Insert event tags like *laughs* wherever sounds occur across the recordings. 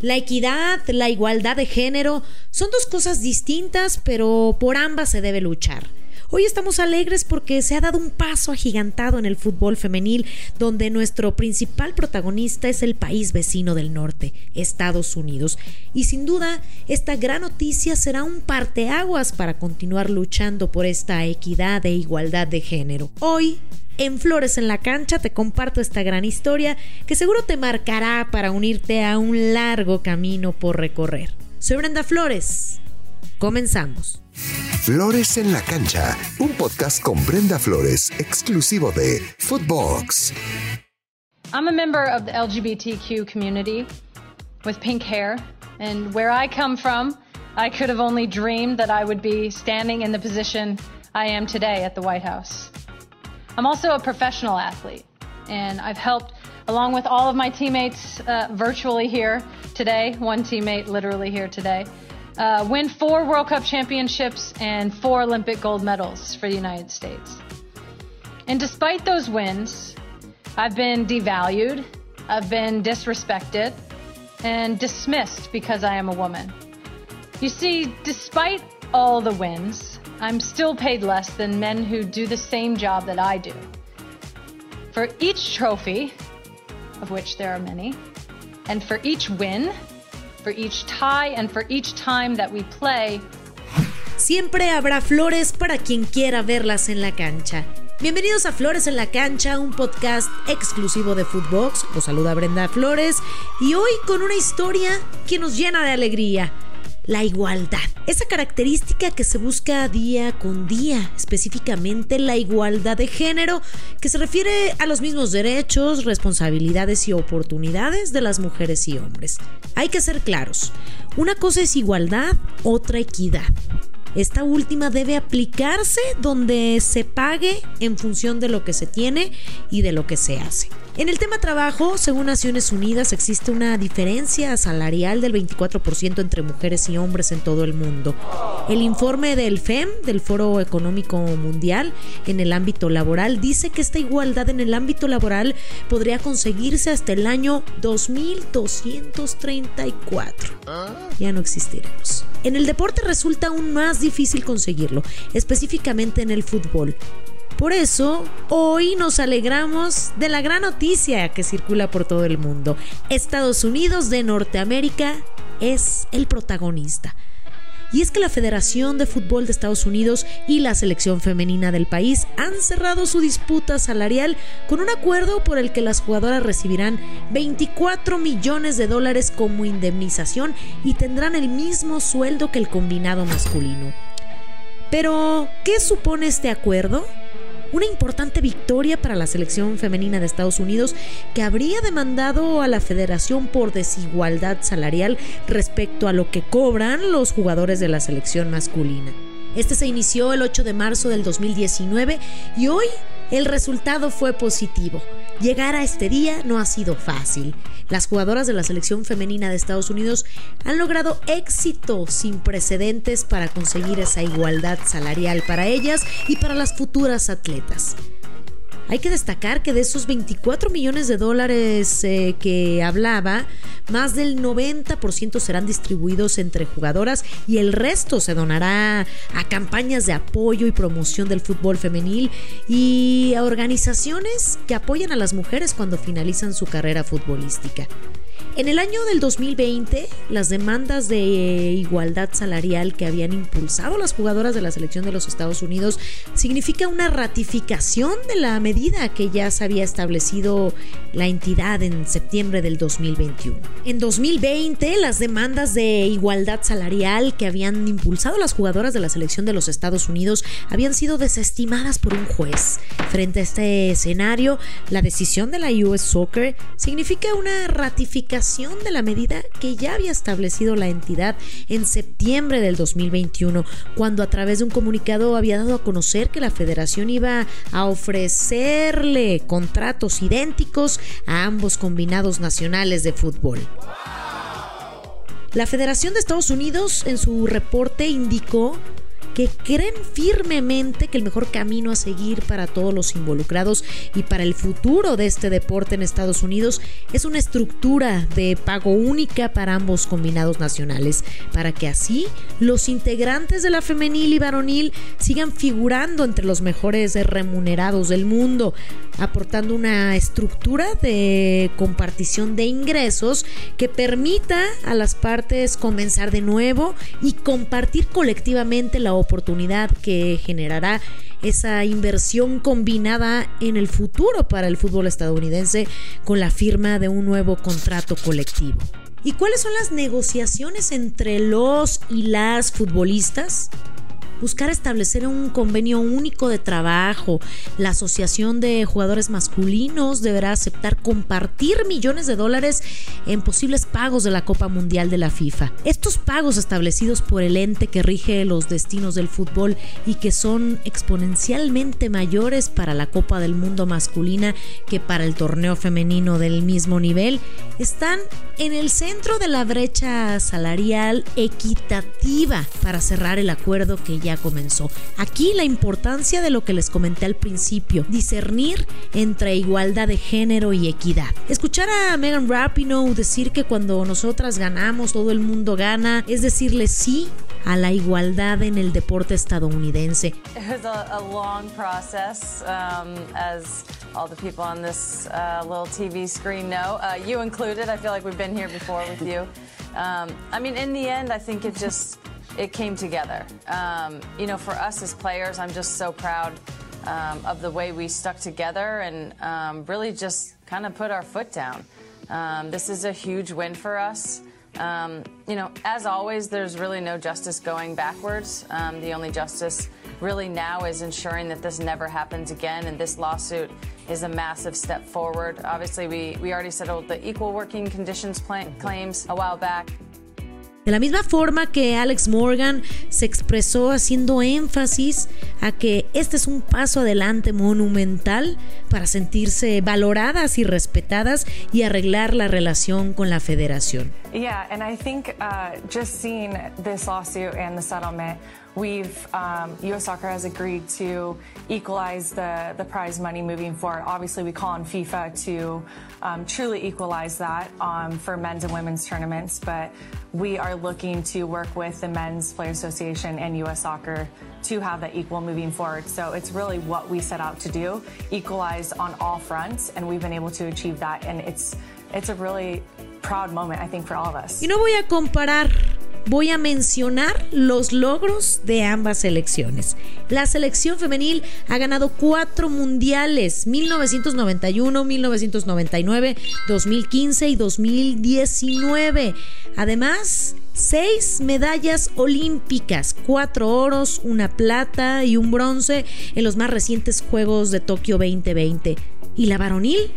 La equidad, la igualdad de género son dos cosas distintas, pero por ambas se debe luchar. Hoy estamos alegres porque se ha dado un paso agigantado en el fútbol femenil, donde nuestro principal protagonista es el país vecino del norte, Estados Unidos. Y sin duda, esta gran noticia será un parteaguas para continuar luchando por esta equidad e igualdad de género. Hoy, en Flores en la Cancha te comparto esta gran historia que seguro te marcará para unirte a un largo camino por recorrer. Soy Brenda Flores. Comenzamos. Flores en la cancha, un podcast con Brenda Flores, exclusivo de Footbox. I'm a member of the LGBTQ community with pink hair, and where I come from, I could have only dreamed that I would be standing in the position I am today at the White House. I'm also a professional athlete, and I've helped, along with all of my teammates uh, virtually here today, one teammate literally here today uh, win four World Cup championships and four Olympic gold medals for the United States. And despite those wins, I've been devalued, I've been disrespected, and dismissed because I am a woman. You see, despite all the wins, I'm still paid less than men who do the same job that I do. For each trophy, of which there are many, and for each win, for each tie and for each time that we play. Siempre habrá flores para quien quiera verlas en la cancha. Bienvenidos a Flores en la Cancha, un podcast exclusivo de Footbox. Los saluda Brenda Flores y hoy con una historia que nos llena de alegría la igualdad. Esa característica que se busca día con día, específicamente la igualdad de género, que se refiere a los mismos derechos, responsabilidades y oportunidades de las mujeres y hombres. Hay que ser claros, una cosa es igualdad, otra equidad. Esta última debe aplicarse donde se pague en función de lo que se tiene y de lo que se hace. En el tema trabajo, según Naciones Unidas, existe una diferencia salarial del 24% entre mujeres y hombres en todo el mundo. El informe del FEM, del Foro Económico Mundial, en el ámbito laboral, dice que esta igualdad en el ámbito laboral podría conseguirse hasta el año 2234. Ya no existiremos. En el deporte resulta aún más difícil conseguirlo, específicamente en el fútbol. Por eso, hoy nos alegramos de la gran noticia que circula por todo el mundo. Estados Unidos de Norteamérica es el protagonista. Y es que la Federación de Fútbol de Estados Unidos y la selección femenina del país han cerrado su disputa salarial con un acuerdo por el que las jugadoras recibirán 24 millones de dólares como indemnización y tendrán el mismo sueldo que el combinado masculino. Pero, ¿qué supone este acuerdo? Una importante victoria para la selección femenina de Estados Unidos que habría demandado a la federación por desigualdad salarial respecto a lo que cobran los jugadores de la selección masculina. Este se inició el 8 de marzo del 2019 y hoy el resultado fue positivo. Llegar a este día no ha sido fácil. Las jugadoras de la selección femenina de Estados Unidos han logrado éxito sin precedentes para conseguir esa igualdad salarial para ellas y para las futuras atletas. Hay que destacar que de esos 24 millones de dólares eh, que hablaba, más del 90% serán distribuidos entre jugadoras y el resto se donará a campañas de apoyo y promoción del fútbol femenil y a organizaciones que apoyan a las mujeres cuando finalizan su carrera futbolística. En el año del 2020, las demandas de igualdad salarial que habían impulsado las jugadoras de la selección de los Estados Unidos significa una ratificación de la medida que ya se había establecido la entidad en septiembre del 2021. En 2020, las demandas de igualdad salarial que habían impulsado las jugadoras de la selección de los Estados Unidos habían sido desestimadas por un juez. Frente a este escenario, la decisión de la US Soccer significa una ratificación de la medida que ya había establecido la entidad en septiembre del 2021, cuando a través de un comunicado había dado a conocer que la federación iba a ofrecerle contratos idénticos a ambos combinados nacionales de fútbol. La Federación de Estados Unidos en su reporte indicó que creen firmemente que el mejor camino a seguir para todos los involucrados y para el futuro de este deporte en Estados Unidos es una estructura de pago única para ambos combinados nacionales, para que así los integrantes de la femenil y varonil sigan figurando entre los mejores remunerados del mundo, aportando una estructura de compartición de ingresos que permita a las partes comenzar de nuevo y compartir colectivamente la oportunidad que generará esa inversión combinada en el futuro para el fútbol estadounidense con la firma de un nuevo contrato colectivo. ¿Y cuáles son las negociaciones entre los y las futbolistas? Buscar establecer un convenio único de trabajo. La Asociación de Jugadores Masculinos deberá aceptar compartir millones de dólares en posibles pagos de la Copa Mundial de la FIFA. Estos pagos establecidos por el ente que rige los destinos del fútbol y que son exponencialmente mayores para la Copa del Mundo masculina que para el torneo femenino del mismo nivel, están en el centro de la brecha salarial equitativa para cerrar el acuerdo que ya comenzó. Aquí la importancia de lo que les comenté al principio, discernir entre igualdad de género y equidad. Escuchar a Megan Rapinoe decir que cuando nosotras ganamos, todo el mundo gana, es decirle sí a la igualdad en el deporte estadounidense. It was a, a long process, um, as all the people on this uh, little TV screen know, uh, you included. I feel like we've been here before with you. *laughs* Um, I mean, in the end, I think it just it came together. Um, you know, for us as players, I'm just so proud um, of the way we stuck together and um, really just kind of put our foot down. Um, this is a huge win for us. Um, you know, as always, there's really no justice going backwards. Um, the only justice really now is ensuring that this never happens again, and this lawsuit is a massive step forward. Obviously, we, we already settled the equal working conditions claims a while back. De la misma forma que Alex Morgan se expresó haciendo énfasis a que este es un paso adelante monumental para sentirse valoradas y respetadas y arreglar la relación con la federación. Yeah, and I think uh, just seeing this lawsuit and the settlement We've um, U.S. Soccer has agreed to equalize the the prize money moving forward. Obviously, we call on FIFA to um, truly equalize that um, for men's and women's tournaments, but we are looking to work with the Men's Player Association and U.S. Soccer to have that equal moving forward. So it's really what we set out to do, equalize on all fronts, and we've been able to achieve that. And it's it's a really proud moment, I think, for all of us. Y no voy a comparar voy a mencionar los logros de ambas selecciones. La selección femenil ha ganado cuatro mundiales, 1991, 1999, 2015 y 2019. Además, seis medallas olímpicas, cuatro oros, una plata y un bronce en los más recientes Juegos de Tokio 2020. ¿Y la varonil?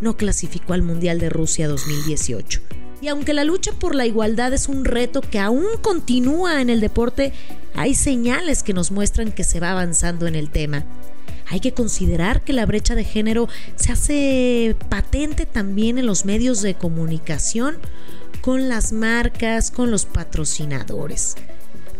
No clasificó al Mundial de Rusia 2018. Y aunque la lucha por la igualdad es un reto que aún continúa en el deporte, hay señales que nos muestran que se va avanzando en el tema. Hay que considerar que la brecha de género se hace patente también en los medios de comunicación, con las marcas, con los patrocinadores.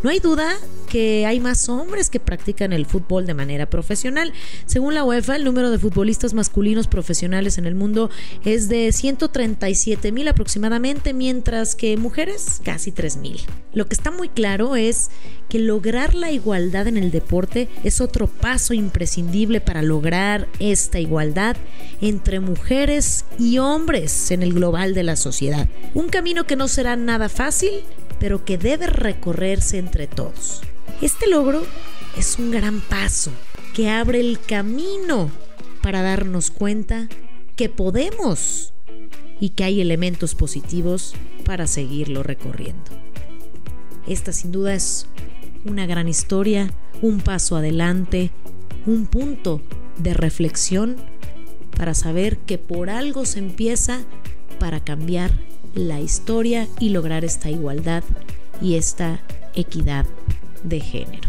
No hay duda que hay más hombres que practican el fútbol de manera profesional. Según la UEFA, el número de futbolistas masculinos profesionales en el mundo es de 137 mil aproximadamente, mientras que mujeres casi 3 mil. Lo que está muy claro es que lograr la igualdad en el deporte es otro paso imprescindible para lograr esta igualdad entre mujeres y hombres en el global de la sociedad. Un camino que no será nada fácil, pero que debe recorrerse entre todos. Este logro es un gran paso que abre el camino para darnos cuenta que podemos y que hay elementos positivos para seguirlo recorriendo. Esta sin duda es una gran historia, un paso adelante, un punto de reflexión para saber que por algo se empieza para cambiar la historia y lograr esta igualdad y esta equidad de género.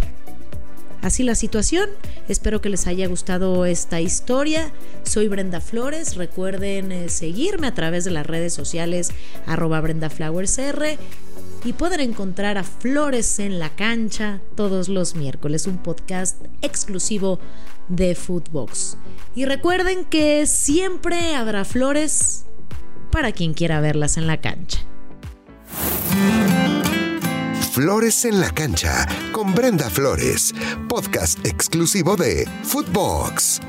Así la situación, espero que les haya gustado esta historia. Soy Brenda Flores, recuerden eh, seguirme a través de las redes sociales arroba brendaflowersr y poder encontrar a Flores en la cancha todos los miércoles, un podcast exclusivo de Footbox. Y recuerden que siempre habrá flores para quien quiera verlas en la cancha. Flores en la cancha con Brenda Flores, podcast exclusivo de Footbox.